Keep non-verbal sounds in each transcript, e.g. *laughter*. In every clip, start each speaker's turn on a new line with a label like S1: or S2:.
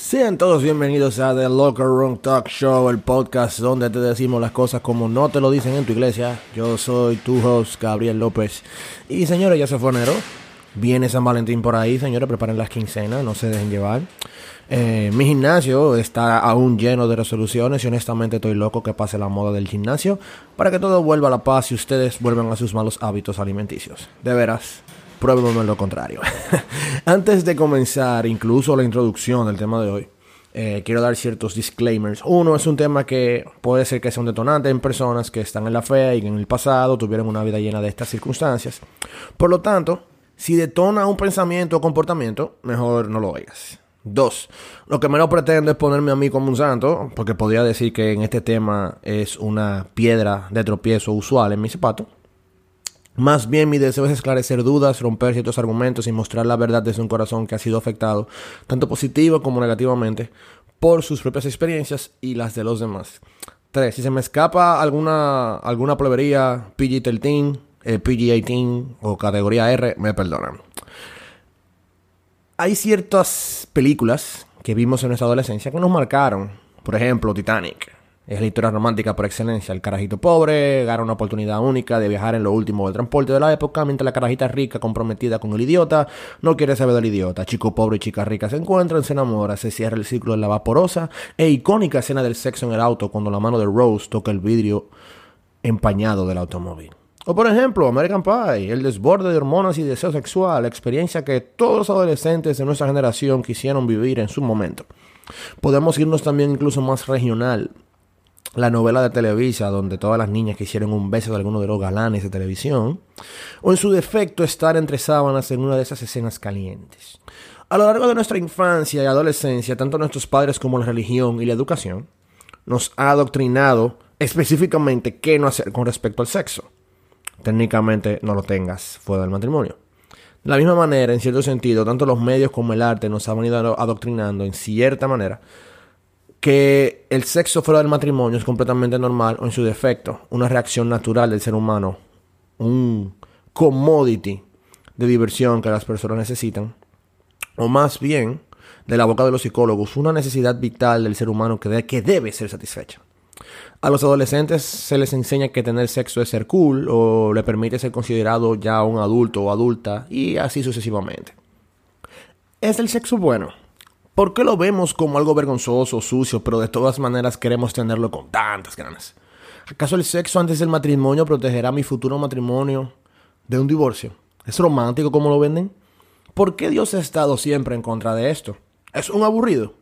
S1: Sean todos bienvenidos a The Locker Room Talk Show, el podcast donde te decimos las cosas como no te lo dicen en tu iglesia. Yo soy tu host, Gabriel López. Y señores, ya se fue enero. Viene San Valentín por ahí, señores, preparen las quincenas, no se dejen llevar. Eh, mi gimnasio está aún lleno de resoluciones y honestamente estoy loco que pase la moda del gimnasio para que todo vuelva a la paz y ustedes vuelvan a sus malos hábitos alimenticios. De veras, pruébeme lo contrario. *laughs* Antes de comenzar incluso la introducción del tema de hoy, eh, quiero dar ciertos disclaimers. Uno es un tema que puede ser que sea un detonante en personas que están en la fe y en el pasado tuvieron una vida llena de estas circunstancias. Por lo tanto, si detona un pensamiento o comportamiento, mejor no lo oigas. Dos, lo que menos pretendo es ponerme a mí como un santo, porque podría decir que en este tema es una piedra de tropiezo usual en mi zapato. Más bien mi deseo es esclarecer dudas, romper ciertos argumentos y mostrar la verdad desde un corazón que ha sido afectado, tanto positivo como negativamente, por sus propias experiencias y las de los demás. Tres, si se me escapa alguna, alguna plebería PG-13, eh, PG-18 o categoría R, me perdonan. Hay ciertas películas que vimos en nuestra adolescencia que nos marcaron. Por ejemplo, Titanic. Es la historia romántica por excelencia. El carajito pobre gana una oportunidad única de viajar en lo último del transporte de la época, mientras la carajita rica, comprometida con el idiota, no quiere saber del idiota. Chico pobre y chica rica se encuentran, se enamoran, se cierra el ciclo de la vaporosa e icónica escena del sexo en el auto cuando la mano de Rose toca el vidrio empañado del automóvil. O por ejemplo, American Pie, el desborde de hormonas y deseo sexual, experiencia que todos los adolescentes de nuestra generación quisieron vivir en su momento. Podemos irnos también incluso más regional. La novela de Televisa, donde todas las niñas quisieron un beso de alguno de los galanes de televisión. O en su defecto, estar entre sábanas en una de esas escenas calientes. A lo largo de nuestra infancia y adolescencia, tanto nuestros padres como la religión y la educación nos ha adoctrinado específicamente qué no hacer con respecto al sexo técnicamente no lo tengas fuera del matrimonio. De la misma manera, en cierto sentido, tanto los medios como el arte nos han venido adoctrinando en cierta manera que el sexo fuera del matrimonio es completamente normal o en su defecto, una reacción natural del ser humano, un commodity de diversión que las personas necesitan, o más bien, de la boca de los psicólogos, una necesidad vital del ser humano que, que debe ser satisfecha. A los adolescentes se les enseña que tener sexo es ser cool o le permite ser considerado ya un adulto o adulta y así sucesivamente. ¿Es el sexo bueno? ¿Por qué lo vemos como algo vergonzoso, sucio, pero de todas maneras queremos tenerlo con tantas ganas? ¿Acaso el sexo antes del matrimonio protegerá mi futuro matrimonio de un divorcio? ¿Es romántico como lo venden? ¿Por qué Dios ha estado siempre en contra de esto? ¿Es un aburrido?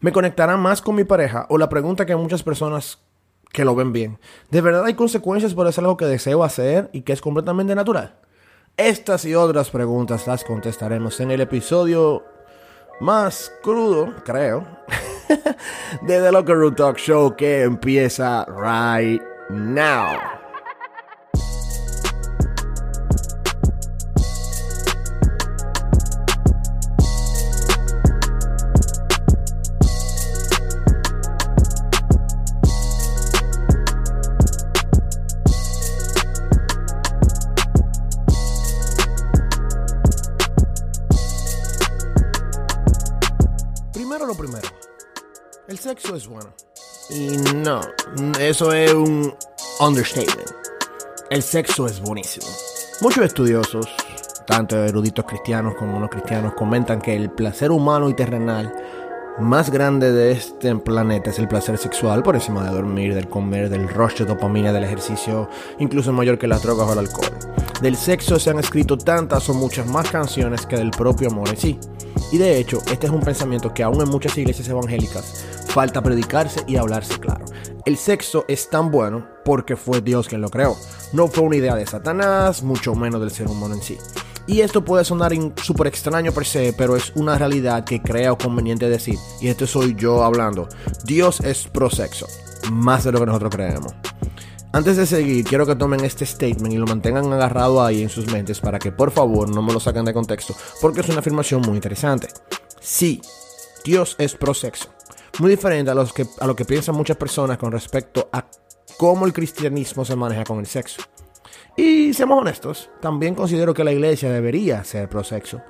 S1: ¿Me conectará más con mi pareja? O la pregunta que muchas personas que lo ven bien. ¿De verdad hay consecuencias por hacer algo que deseo hacer y que es completamente natural? Estas y otras preguntas las contestaremos en el episodio más crudo, creo, *laughs* de The Locker Room Talk Show que empieza right now. Eso es un understatement. El sexo es buenísimo. Muchos estudiosos, tanto eruditos cristianos como no cristianos, comentan que el placer humano y terrenal más grande de este planeta es el placer sexual por encima de dormir, del comer, del rush de dopamina, del ejercicio, incluso mayor que las drogas o el alcohol. Del sexo se han escrito tantas o muchas más canciones que del propio amor en sí. Y de hecho, este es un pensamiento que aún en muchas iglesias evangélicas falta predicarse y hablarse claro. El sexo es tan bueno porque fue Dios quien lo creó. No fue una idea de Satanás, mucho menos del ser humano en sí. Y esto puede sonar súper extraño per se, pero es una realidad que creo conveniente decir. Y esto soy yo hablando. Dios es pro sexo, más de lo que nosotros creemos. Antes de seguir, quiero que tomen este statement y lo mantengan agarrado ahí en sus mentes para que por favor no me lo saquen de contexto, porque es una afirmación muy interesante. Sí, Dios es pro sexo. Muy diferente a, lo que piensan muchas personas con respecto a cómo el cristianismo se maneja con el sexo. Y seamos honestos, también considero que la iglesia debería ser prosexo.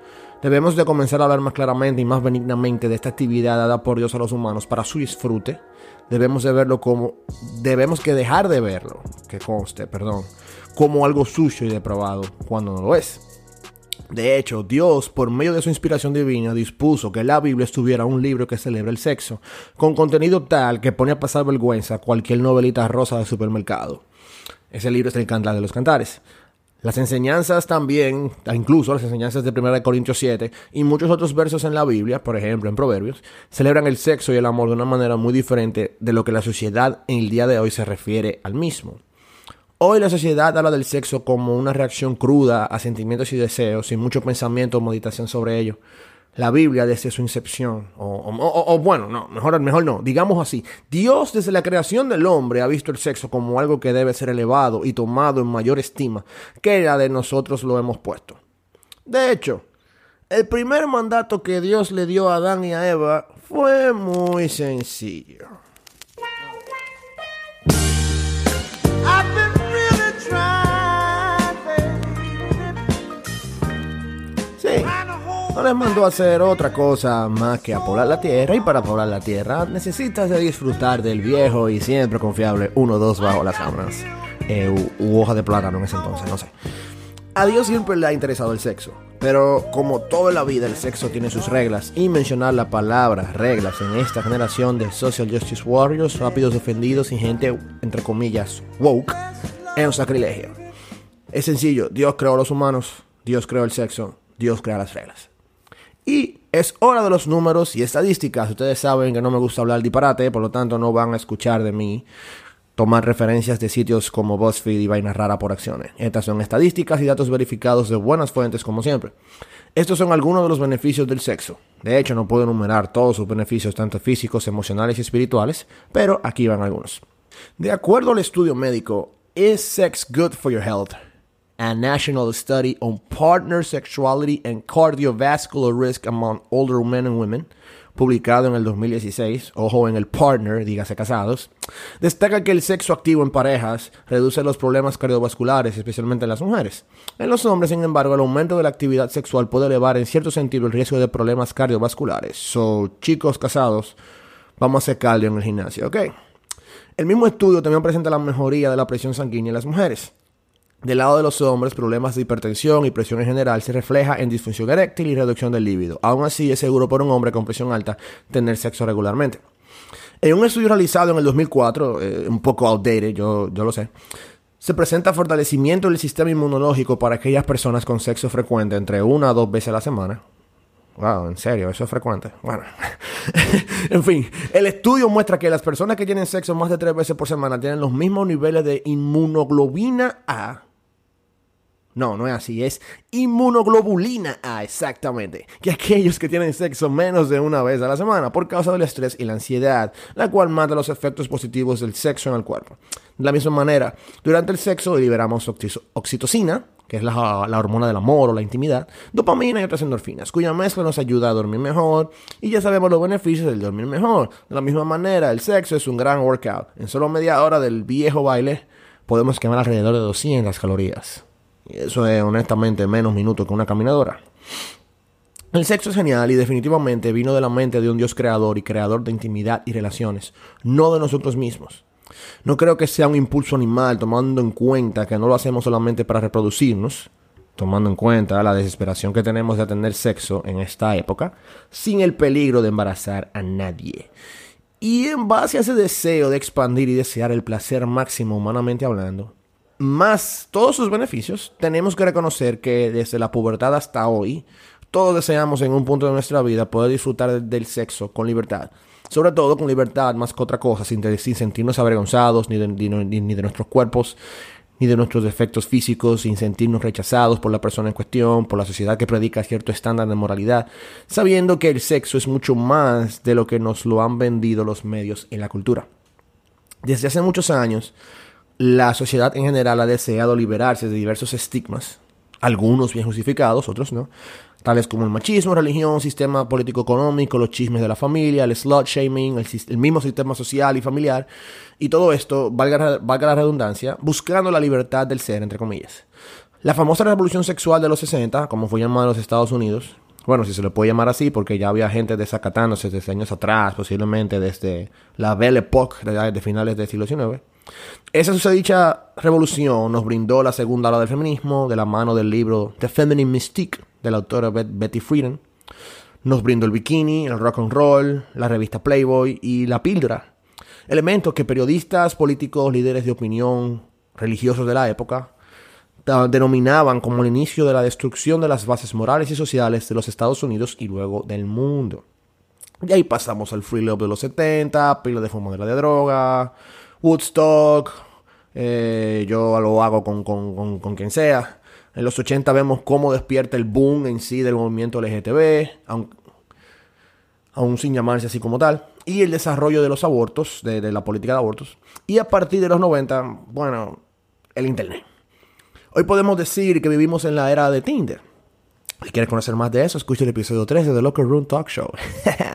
S1: Debemos de comenzar a hablar más claramente y más benignamente de esta actividad dada por Dios a los humanos para su disfrute. Debemos de verlo como debemos que dejar de verlo, que conste, perdón, como algo sucio y depravado cuando no lo es. De hecho, Dios, por medio de su inspiración divina, dispuso que la Biblia estuviera un libro que celebra el sexo, con contenido tal que pone a pasar vergüenza cualquier novelita rosa de supermercado. Ese libro es el Cantar de los Cantares. Las enseñanzas también, incluso las enseñanzas de 1 Corintios 7 y muchos otros versos en la Biblia, por ejemplo en Proverbios, celebran el sexo y el amor de una manera muy diferente de lo que la sociedad en el día de hoy se refiere al mismo. Hoy la sociedad habla del sexo como una reacción cruda a sentimientos y deseos, sin mucho pensamiento o meditación sobre ello. La Biblia desde su incepción, o, bueno, no, mejor, mejor no, digamos así, Dios desde la creación del hombre ha visto el sexo como algo que debe ser elevado y tomado en mayor estima que la de nosotros lo hemos puesto. De hecho, el primer mandato que Dios le dio a Adán y a Eva fue muy sencillo. No les mandó a hacer otra cosa más que a poblar la tierra y para poblar la tierra necesitas de disfrutar del viejo y siempre confiable 1-2 bajo las sábanas eh, u, hoja de plátano en ese entonces, no sé. A Dios siempre le ha interesado el sexo, pero como toda la vida el sexo tiene sus reglas y mencionar la palabra reglas en esta generación de social justice warriors, rápidos ofendidos y gente entre comillas woke es un sacrilegio. Es sencillo, Dios creó a los humanos, Dios creó el sexo, Dios crea las reglas. Y es hora de los números y estadísticas. Ustedes saben que no me gusta hablar disparate, por lo tanto no van a escuchar de mí tomar referencias de sitios como BuzzFeed y vainas rara por acciones. Estas son estadísticas y datos verificados de buenas fuentes como siempre. Estos son algunos de los beneficios del sexo. De hecho, no puedo enumerar todos sus beneficios, tanto físicos, emocionales y espirituales, pero aquí van algunos. De acuerdo al estudio médico, ¿Is sex good for your health? A national study on partner sexuality and cardiovascular risk among older men and women, publicado en el 2016, ojo en el partner, dígase casados, destaca que el sexo activo en parejas reduce los problemas cardiovasculares, especialmente en las mujeres. En los hombres, sin embargo, el aumento de la actividad sexual puede elevar en cierto sentido el riesgo de problemas cardiovasculares. So, chicos casados, vamos a hacer cardio en el gimnasio, ¿ok? El mismo estudio también presenta la mejoría de la presión sanguínea en las mujeres. Del lado de los hombres, problemas de hipertensión y presión en general se refleja en disfunción eréctil y reducción del líbido. Aún así, es seguro por un hombre con presión alta tener sexo regularmente. En un estudio realizado en el 2004, eh, un poco outdated, yo, yo lo sé, se presenta fortalecimiento del sistema inmunológico para aquellas personas con sexo frecuente entre una a dos veces a la semana. Wow, en serio, eso es frecuente. Bueno, *laughs* en fin, el estudio muestra que las personas que tienen sexo más de tres veces por semana tienen los mismos niveles de inmunoglobina A no, no es así, es inmunoglobulina A, exactamente, que aquellos que tienen sexo menos de una vez a la semana por causa del estrés y la ansiedad, la cual mata los efectos positivos del sexo en el cuerpo. De la misma manera, durante el sexo liberamos oxitocina, que es la, la, hormona del amor o la intimidad, dopamina y otras endorfinas, cuya mezcla nos ayuda a dormir mejor y ya sabemos los beneficios del dormir mejor. De la misma manera, el sexo es un gran workout. En solo media hora del viejo baile podemos quemar alrededor de 200 calorías. Eso es honestamente menos minutos que una caminadora. El sexo es genial y definitivamente vino de la mente de un Dios creador y creador de intimidad y relaciones, no de nosotros mismos. No creo que sea un impulso animal tomando en cuenta que no lo hacemos solamente para reproducirnos, tomando en cuenta la desesperación que tenemos de tener sexo en esta época, sin el peligro de embarazar a nadie. Y en base a ese deseo de expandir y desear el placer máximo humanamente hablando, más todos sus beneficios, tenemos que reconocer que desde la pubertad hasta hoy, todos deseamos en un punto de nuestra vida poder disfrutar del sexo con libertad. Sobre todo con libertad, más que otra cosa, sin, sentirnos avergonzados ni de, ni de nuestros cuerpos, ni de nuestros defectos físicos, sin sentirnos rechazados por la persona en cuestión, por la sociedad que predica cierto estándar de moralidad, sabiendo que el sexo es mucho más de lo que nos lo han vendido los medios en la cultura. Desde hace muchos años, la sociedad en general ha deseado liberarse de diversos estigmas, algunos bien justificados, otros no, tales como el machismo, religión, sistema político-económico, los chismes de la familia, el slut shaming, el, mismo sistema social y familiar, y todo esto, valga, la redundancia, buscando la libertad del ser, entre comillas. La famosa revolución sexual de los 60, como fue llamada en los Estados Unidos, bueno, si se le puede llamar así, porque ya había gente desacatándose desde años atrás, posiblemente desde la Belle Époque de, finales del siglo XIX. Esa susodicha revolución nos brindó la segunda ola del feminismo de la mano del libro The Feminine Mystique de la autora Betty Friedan. Nos brindó el bikini, el rock and roll, la revista Playboy y la píldora. Elementos que periodistas, políticos, líderes de opinión, religiosos de la época denominaban como el inicio de la destrucción de las bases morales y sociales de los Estados Unidos y luego del mundo. Y ahí pasamos al free love de los 70, pila de fumadera de droga, Woodstock, eh, yo lo hago con, con, quien sea. En los 80 vemos cómo despierta el boom en sí del movimiento LGTB, aun, aún sin llamarse así como tal, y el desarrollo de los abortos, de, la política de abortos. Y a partir de los 90, bueno, el Internet. Hoy podemos decir que vivimos en la era de Tinder. Si quieres conocer más de eso, escucha el episodio 13 de Locker Room Talk Show. *laughs*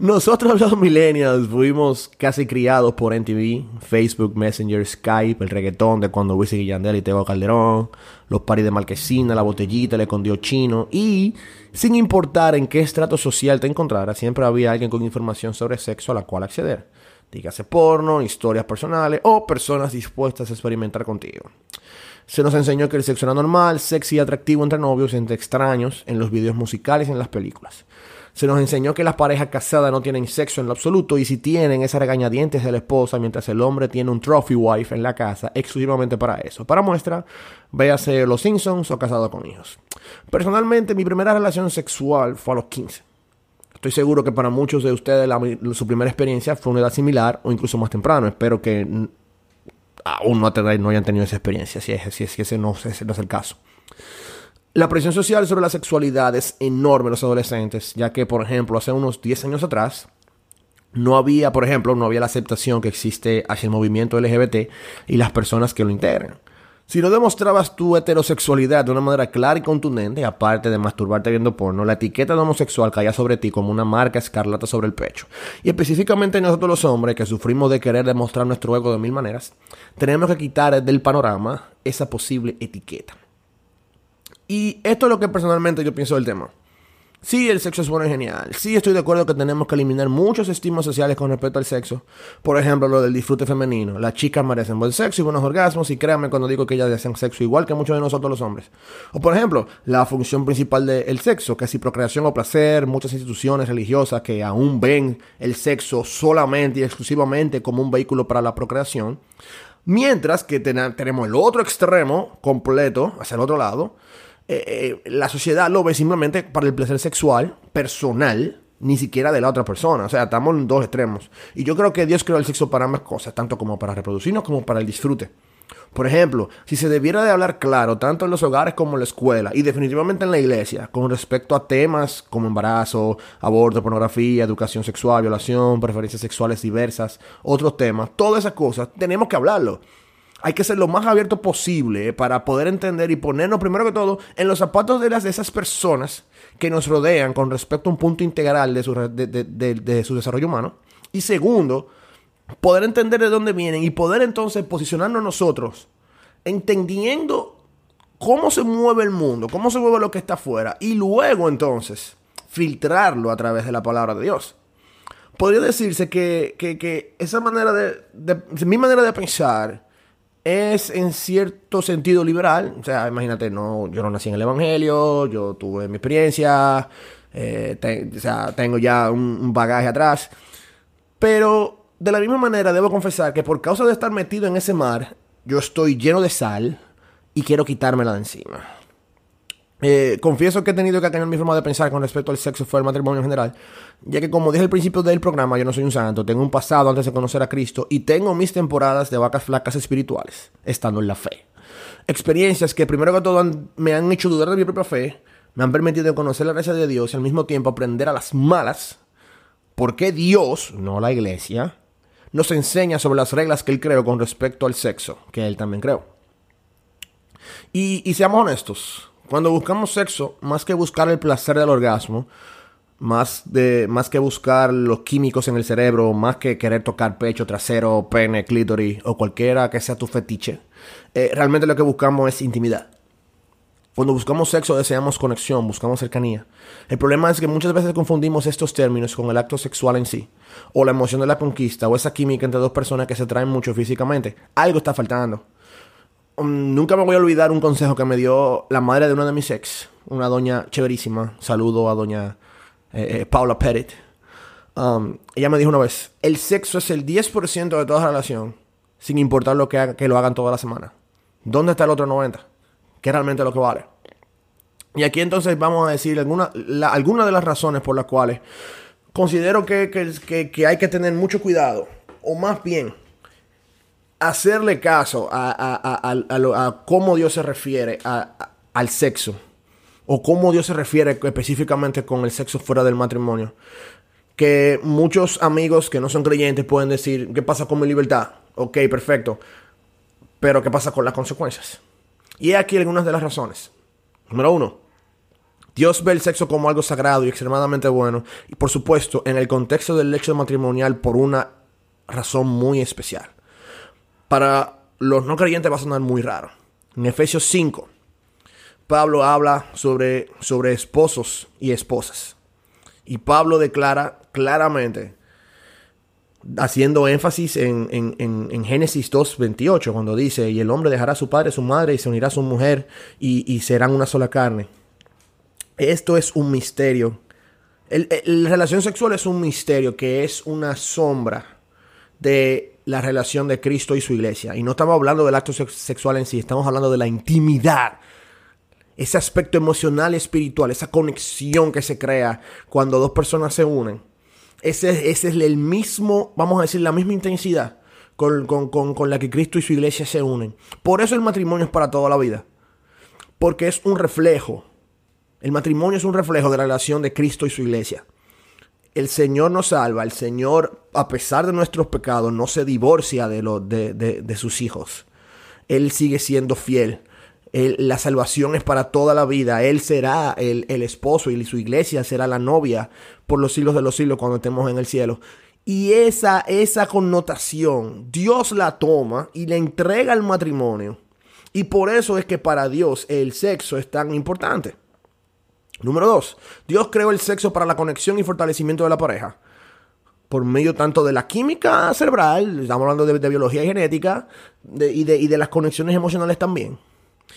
S1: Nosotros los millennials fuimos casi criados por MTV, Facebook, Messenger, Skype, el reggaetón de cuando Wisin y Yandel y Tego Calderón, los paris de Marquesina, la botellita, el escondido chino y sin importar en qué estrato social te encontraras, siempre había alguien con información sobre sexo a la cual acceder. Dígase porno, historias personales o personas dispuestas a experimentar contigo. Se nos enseñó que el sexo era normal, sexy y atractivo entre novios, entre extraños, en los videos musicales y en las películas. Se nos enseñó que las parejas casadas no tienen sexo en lo absoluto y si tienen esa regañadientes de la esposa mientras el hombre tiene un trophy wife en la casa exclusivamente para eso. Para muestra, véase Los Simpsons o Casado con Hijos. Personalmente, mi primera relación sexual fue a los 15. Estoy seguro que para muchos de ustedes su primera experiencia fue una edad similar o incluso más temprano. Espero que aún no, hayan tenido esa experiencia, si es, si no, ese no es el caso. La presión social sobre la sexualidad es enorme en los adolescentes, ya que, por ejemplo, hace unos 10 años atrás, no había, por ejemplo, no había la aceptación que existe hacia el movimiento LGBT y las personas que lo integran. Si no demostrabas tu heterosexualidad de una manera clara y contundente, aparte de masturbarte viendo porno, la etiqueta de homosexual caía sobre ti como una marca escarlata sobre el pecho. Y específicamente nosotros los hombres, que sufrimos de querer demostrar nuestro ego de mil maneras, tenemos que quitar del panorama esa posible etiqueta. Y esto es lo que personalmente yo pienso del tema. Sí, el sexo es bueno y genial. Sí, estoy de acuerdo que tenemos que eliminar muchos estímulos sociales con respecto al sexo. Por ejemplo, lo del disfrute femenino. Las chicas merecen buen sexo y buenos orgasmos. Y créanme cuando digo que ellas desean sexo igual que muchos de nosotros los hombres. O por ejemplo, la función principal del sexo, que si procreación o placer. Muchas instituciones religiosas que aún ven el sexo solamente y exclusivamente como un vehículo para la procreación. Mientras que tenemos el otro extremo completo, hacia el otro lado eh, eh, la sociedad lo ve simplemente para el placer sexual, personal, ni siquiera de la otra persona. O sea, estamos en dos extremos. Y yo creo que Dios creó el sexo para ambas cosas, tanto como para reproducirnos como para el disfrute. Por ejemplo, si se debiera de hablar claro, tanto en los hogares como en la escuela, y definitivamente en la iglesia, con respecto a temas como embarazo, aborto, pornografía, educación sexual, violación, preferencias sexuales diversas, otros temas, todas esas cosas, tenemos que hablarlo hay que ser lo más abierto posible para poder entender y ponernos, primero que todo, en los zapatos de, las, de esas personas que nos rodean con respecto a un punto integral de su, de, su desarrollo humano. Y segundo, poder entender de dónde vienen y poder entonces posicionarnos nosotros entendiendo cómo se mueve el mundo, cómo se mueve lo que está afuera y luego entonces filtrarlo a través de la palabra de Dios. Podría decirse que, que esa manera de, mi manera de pensar, es en cierto sentido liberal. O sea, imagínate, no, yo no nací en el Evangelio, yo tuve mi experiencia, eh, o sea, tengo ya un, bagaje atrás. Pero de la misma manera debo confesar que por causa de estar metido en ese mar, yo estoy lleno de sal y quiero quitármela de encima. Eh, confieso que he tenido que cambiar mi forma de pensar con respecto al sexo fuera del matrimonio en general, ya que como dije al principio del programa, yo no soy un santo, tengo un pasado antes de conocer a Cristo y tengo mis temporadas de vacas flacas espirituales, estando en la fe. Experiencias que primero que todo me han hecho dudar de mi propia fe, me han permitido conocer la gracia de Dios y al mismo tiempo aprender a las malas, porque Dios, no la iglesia, nos enseña sobre las reglas que Él creó con respecto al sexo, que Él también creó. y seamos honestos, Cuando buscamos sexo, más que buscar el placer del orgasmo, más, de, más que buscar los químicos en el cerebro, más que querer tocar pecho, trasero, pene, clítoris o cualquiera que sea tu fetiche, eh, realmente lo que buscamos es intimidad. Cuando buscamos sexo deseamos conexión, buscamos cercanía. El problema es que muchas veces confundimos estos términos con el acto sexual en sí, o la emoción de la conquista, o esa química entre dos personas que se traen mucho físicamente. Algo está faltando. Um, nunca me voy a olvidar un consejo que me dio la madre de una de mis ex, una doña chéverísima. Saludo a doña eh, eh, Paula Pettit. Um, ella me dijo una vez, el sexo es el 10% de toda relación, sin importar lo que, que lo hagan toda la semana. ¿Dónde está el otro 90%? Que es realmente lo que vale. Y aquí entonces vamos a decir algunas alguna de las razones por las cuales considero que, que, hay que tener mucho cuidado, o más bien, hacerle caso a, cómo Dios se refiere al sexo o cómo Dios se refiere específicamente con el sexo fuera del matrimonio. Que muchos amigos que no son creyentes pueden decir, ¿qué pasa con mi libertad? Ok, perfecto. Pero ¿qué pasa con las consecuencias? Y aquí algunas de las razones. Número uno, Dios ve el sexo como algo sagrado y extremadamente bueno. Y por supuesto, en el contexto del lecho matrimonial por una razón muy especial. Para los no creyentes va a sonar muy raro. En Efesios 5, Pablo habla sobre, sobre esposos y esposas. Y Pablo declara claramente, haciendo énfasis en, en, en, en Génesis 2.28, cuando dice, y el hombre dejará a su padre, a su madre, y se unirá a su mujer, y, y serán una sola carne. Esto es un misterio. la relación sexual es un misterio que es una sombra de la relación de Cristo y su iglesia. Y no estamos hablando del acto sexual en sí, estamos hablando de la intimidad ese aspecto emocional y espiritual, esa conexión que se crea cuando dos personas se unen, ese, ese es el mismo, vamos a decir, la misma intensidad con, con, la que Cristo y su iglesia se unen. Por eso el matrimonio es para toda la vida. Porque es un reflejo. El matrimonio es un reflejo de la relación de Cristo y su iglesia. El Señor nos salva, el Señor, a pesar de nuestros pecados, no se divorcia de, lo, de, de sus hijos. Él sigue siendo fiel la salvación es para toda la vida. Él será el, esposo y su iglesia será la novia por los siglos de los siglos cuando estemos en el cielo. Y esa, esa connotación Dios la toma y le entrega al matrimonio. Y por eso es que para Dios el sexo es tan importante. Número dos, Dios creó el sexo para la conexión y fortalecimiento de la pareja. Por medio tanto de la química cerebral, estamos hablando de, biología y genética, y, de, las conexiones emocionales también.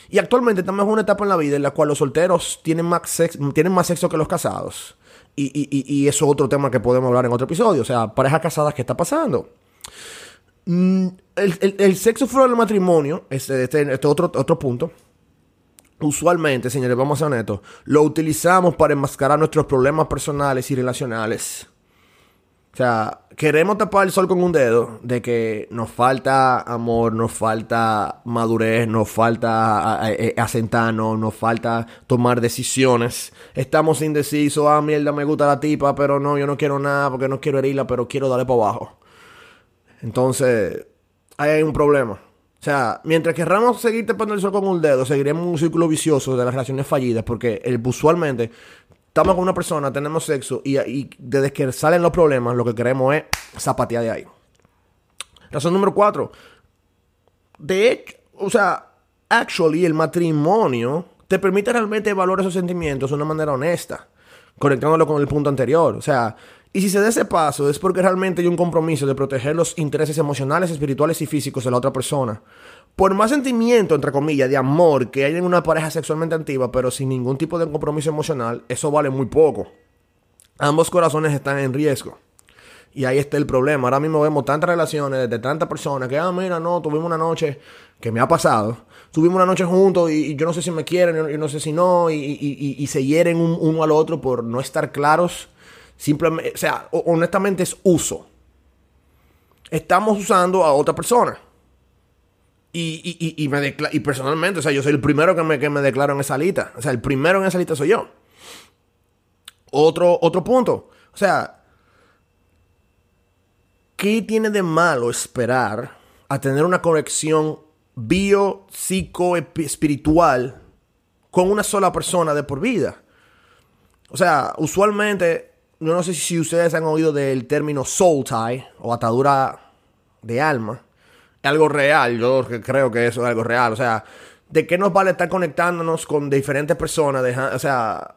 S1: Y actualmente estamos en una etapa en la vida en la cual los solteros tienen más, sexo, tienen más sexo que los casados. Y, y, eso es otro tema que podemos hablar en otro episodio. O sea, parejas casadas, ¿qué está pasando? Mm, el, sexo fuera del matrimonio, este, este, este otro, otro punto, usualmente, señores, vamos a ser honestos, lo utilizamos para enmascarar nuestros problemas personales y relacionales. O sea, queremos tapar el sol con un dedo de que nos falta amor, nos falta madurez, nos falta asentarnos, nos falta tomar decisiones. Estamos indecisos, ah, mierda, me gusta la tipa, pero no, yo no quiero nada porque no quiero herirla, pero quiero darle para abajo. Entonces, ahí hay un problema. O sea, mientras querramos seguir tapando el sol con un dedo, seguiremos un círculo vicioso de las relaciones fallidas, porque el, usualmente estamos con una persona, tenemos sexo y, desde que salen los problemas, lo que queremos es zapatear de ahí. Razón número cuatro. De hecho, o sea, actually, el matrimonio te permite realmente evaluar esos sentimientos de una manera honesta, conectándolo con el punto anterior. O sea, y si se da ese paso es porque realmente hay un compromiso de proteger los intereses emocionales, espirituales y físicos de la otra persona por más sentimiento, entre comillas, de amor que hay en una pareja sexualmente antigua, pero sin ningún tipo de compromiso emocional, eso vale muy poco. Ambos corazones están en riesgo. Y ahí está el problema. Ahora mismo vemos tantas relaciones de tantas personas que, ah, mira, no, tuvimos una noche que me ha pasado. Tuvimos una noche juntos y, yo no sé si me quieren, yo no sé si no, y, se hieren uno al otro por no estar claros. Simplemente, o sea, honestamente es uso. Estamos usando a otra persona. Y, y, me y personalmente, o sea, yo soy el primero que me, que me declaro en esa lista. O sea, el primero en esa lista soy yo. Otro, otro punto. O sea, ¿qué tiene de malo esperar a tener una conexión bio, psico, espiritual con una sola persona de por vida. O sea, usualmente, yo no sé si ustedes han oído del término soul tie o atadura de alma. Algo real, yo creo que eso es algo real. O sea, ¿de qué nos vale estar conectándonos con diferentes personas? o sea,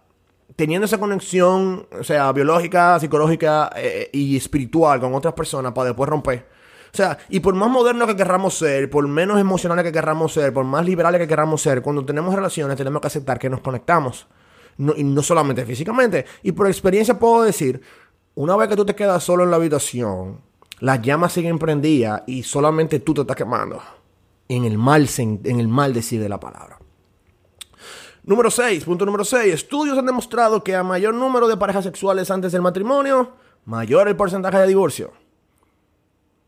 S1: teniendo esa conexión, o sea, biológica, psicológica eh, y espiritual con otras personas para después romper. O sea, y por más moderno que querramos ser, por menos emocionales que querramos ser, por más liberales que queramos ser, cuando tenemos relaciones tenemos que aceptar que nos conectamos. Y no solamente físicamente. Y por experiencia puedo decir, una vez que tú te quedas solo en la habitación, las llamas siguen prendidas y solamente tú te estás quemando. En el mal, en el mal decir de la palabra. Número 6, punto número 6. Estudios han demostrado que a mayor número de parejas sexuales antes del matrimonio, mayor el porcentaje de divorcio.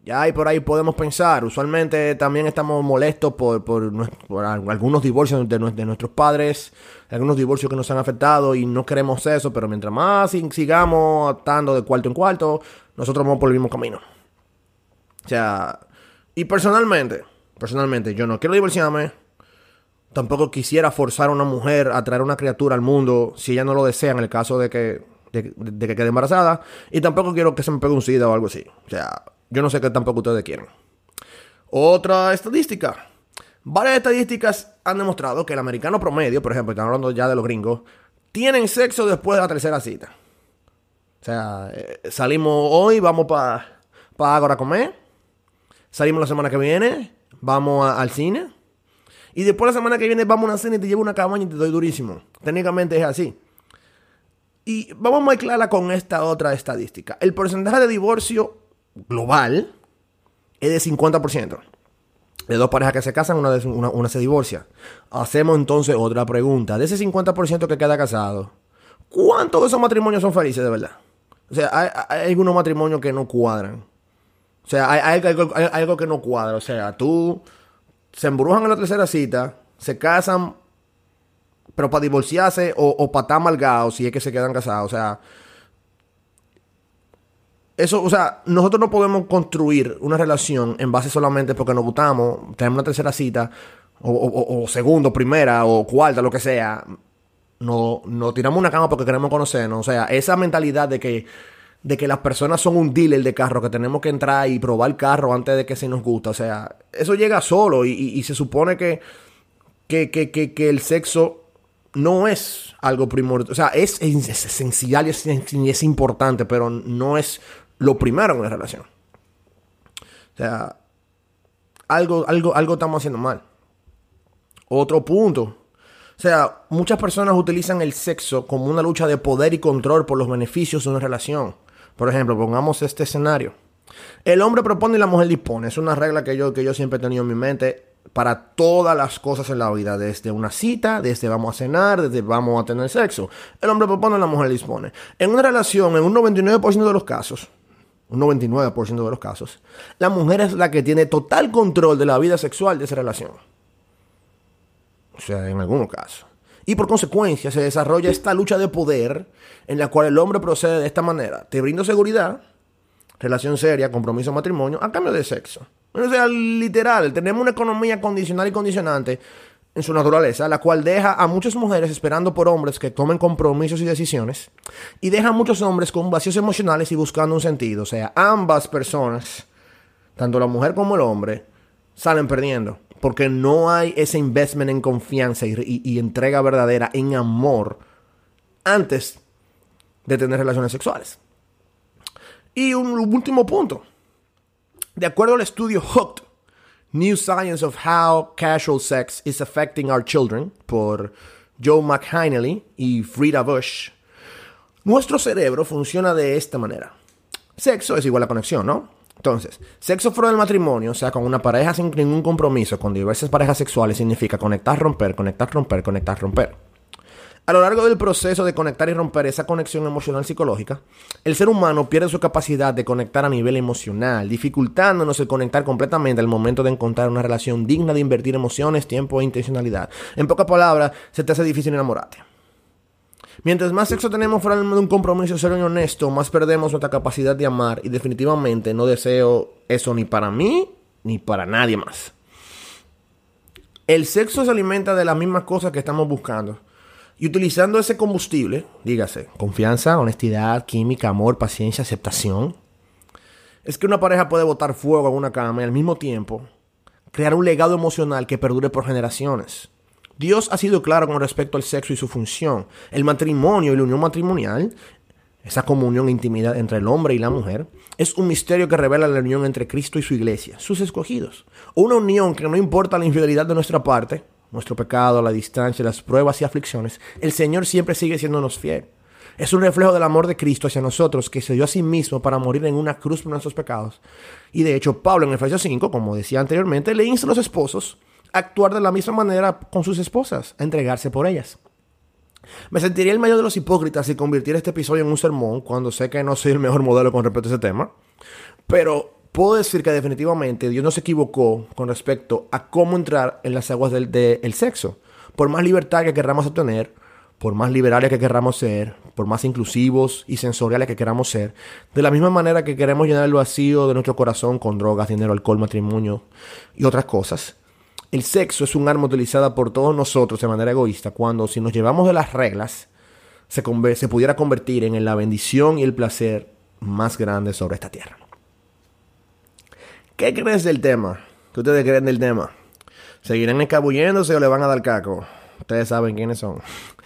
S1: Ya y por ahí podemos pensar. Usualmente también estamos molestos por, algunos divorcios de, nuestros padres, algunos divorcios que nos han afectado y no queremos eso, pero mientras más sigamos atando de cuarto en cuarto, nosotros vamos por el mismo camino. O sea, y personalmente, personalmente, yo no quiero divorciarme. Tampoco quisiera forzar a una mujer a traer una criatura al mundo si ella no lo desea en el caso de que, de que quede embarazada. Y tampoco quiero que se me pegue un sida o algo así. O sea, yo no sé qué tampoco ustedes quieren. Otra estadística. Varias estadísticas han demostrado que el americano promedio, por ejemplo, estamos hablando ya de los gringos, tienen sexo después de la tercera cita. O sea, eh, salimos hoy, vamos para pa Ágora a comer. Salimos la semana que viene, vamos al cine. Y después la semana que viene vamos a una cena y te llevo una cabaña y te doy durísimo. Técnicamente es así. Y vamos a mezclarla con esta otra estadística. El porcentaje de divorcio global es de 50%. De dos parejas que se casan, una, una, se divorcia. Hacemos entonces otra pregunta. De ese 50% que queda casado, ¿cuántos de esos matrimonios son felices de verdad? O sea, hay, algunos matrimonios que no cuadran. O sea, hay, algo, que no cuadra. O sea, tú se embrujan en la tercera cita, se casan, pero para divorciarse o, para estar amalgados si es que se quedan casados. O sea, eso, o sea, nosotros no podemos construir una relación en base solamente porque nos gustamos, tenemos una tercera cita, o, segundo, primera, o cuarta, lo que sea. No, no tiramos una cama porque queremos conocernos. O sea, esa mentalidad de que, de que las personas son un dealer de carro, que tenemos que entrar y probar el carro antes de que se nos gusta. O sea, eso llega solo y, se supone que, que, que, que, el sexo no es algo primordial. O sea, es, esencial y es, importante, pero no es lo primero en una relación. O sea, algo, algo, algo estamos haciendo mal. Otro punto. O sea, muchas personas utilizan el sexo como una lucha de poder y control por los beneficios de una relación. Por ejemplo, pongamos este escenario. El hombre propone y la mujer dispone. Es una regla que yo, que yo siempre he tenido en mi mente para todas las cosas en la vida. Desde una cita, desde vamos a cenar, desde vamos a tener sexo. El hombre propone y la mujer dispone. En una relación, en un 99% de los casos, un 99% de los casos, la mujer es la que tiene total control de la vida sexual de esa relación. O sea, en algunos casos. Y por consecuencia se desarrolla esta lucha de poder en la cual el hombre procede de esta manera. Te brindo seguridad, relación seria, compromiso, matrimonio, a cambio de sexo. O sea, literal, tenemos una economía condicional y condicionante en su naturaleza, la cual deja a muchas mujeres esperando por hombres que tomen compromisos y decisiones, y deja a muchos hombres con vacíos emocionales y buscando un sentido. O sea, ambas personas, tanto la mujer como el hombre, salen perdiendo, porque no hay ese investment en confianza y, entrega verdadera, en amor, antes de tener relaciones sexuales. Y un último punto. De acuerdo al estudio Hooked, New Science of How Casual Sex is Affecting Our Children por Joe McHinley y Frida Bush. Nuestro cerebro funciona de esta manera. Sexo es igual a conexión, ¿no? Entonces, sexo fuera del matrimonio, o sea, con una pareja sin ningún compromiso, con diversas parejas sexuales, significa conectar, romper, conectar, romper, conectar, romper. A lo largo del proceso de conectar y romper esa conexión emocional psicológica, el ser humano pierde su capacidad de conectar a nivel emocional, dificultándonos el conectar completamente al momento de encontrar una relación digna de invertir emociones, tiempo e intencionalidad. En pocas palabras, se te hace difícil enamorarte. Mientras más sexo tenemos fuera de un compromiso serio y honesto, más perdemos nuestra capacidad de amar y definitivamente no deseo eso ni para mí ni para nadie más. El sexo se alimenta de las mismas cosas que estamos buscando. Y utilizando ese combustible, dígase, confianza, honestidad, química, amor, paciencia, aceptación, es que una pareja puede botar fuego en una cama y al mismo tiempo crear un legado emocional que perdure por generaciones. Dios ha sido claro con respecto al sexo y su función. El matrimonio y la unión matrimonial, esa comunión e intimidad entre el hombre y la mujer, es un misterio que revela la unión entre Cristo y su iglesia, sus escogidos. Una unión que no importa la infidelidad de nuestra parte, nuestro pecado, la distancia, las pruebas y aflicciones, el Señor siempre sigue siéndonos fiel. Es un reflejo del amor de Cristo hacia nosotros, que se dio a sí mismo para morir en una cruz por nuestros pecados. Y de hecho, Pablo en Efesios 5, como decía anteriormente, le insta a los esposos a actuar de la misma manera con sus esposas, a entregarse por ellas. Me sentiría el mayor de los hipócritas si convirtiera este episodio en un sermón cuando sé que no soy el mejor modelo con respecto a ese tema. Pero puedo decir que definitivamente Dios no se equivocó con respecto a cómo entrar en las aguas del, sexo. Por más libertad que queramos obtener, por más liberales que queramos ser, por más inclusivos y sensoriales que queramos ser, de la misma manera que queremos llenar el vacío de nuestro corazón con drogas, dinero, alcohol, matrimonio y otras cosas, el sexo es un arma utilizada por todos nosotros de manera egoísta cuando si nos llevamos de las reglas, se, se pudiera convertir en la bendición y el placer más grande sobre esta tierra. ¿Qué crees del tema? ¿Qué ustedes creen del tema? ¿Seguirán escabulléndose o le van a dar caco? Ustedes saben quiénes son.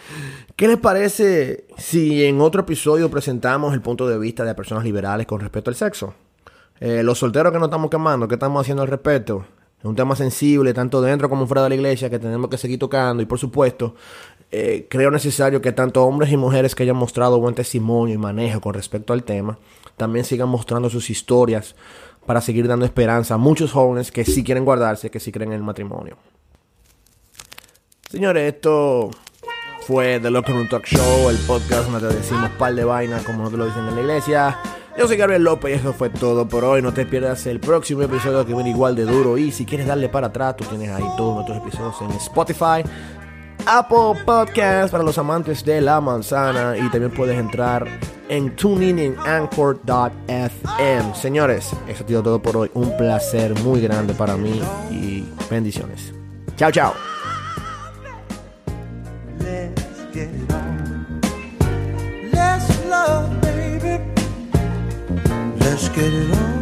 S1: *laughs* ¿Qué les parece si en otro episodio presentamos el punto de vista de personas liberales con respecto al sexo? Eh, los solteros que nos estamos quemando, ¿qué estamos haciendo al respecto? Es un tema sensible, tanto dentro como fuera de la iglesia, que tenemos que seguir tocando. Y por supuesto, eh, creo necesario que tanto hombres y mujeres que hayan mostrado buen testimonio y manejo con respecto al tema, también sigan mostrando sus historias para seguir dando esperanza a muchos jóvenes que sí quieren guardarse, que sí creen en el matrimonio. Señores, esto fue The Locker Room Talk Show, el podcast donde te decimos par de vainas como nosotros lo dicen en la iglesia. Yo soy Gabriel López y eso fue todo por hoy. No te pierdas el próximo episodio que viene igual de duro. Y si quieres darle para atrás, tú tienes ahí todos nuestros episodios en Spotify, Apple Podcast para los amantes de la manzana. Y también puedes entrar en tuning en anchor.fm. Señores, eso ha sido todo por hoy. Un placer muy grande para mí y bendiciones. Chao, chao.
S2: Get it on. Let's get it.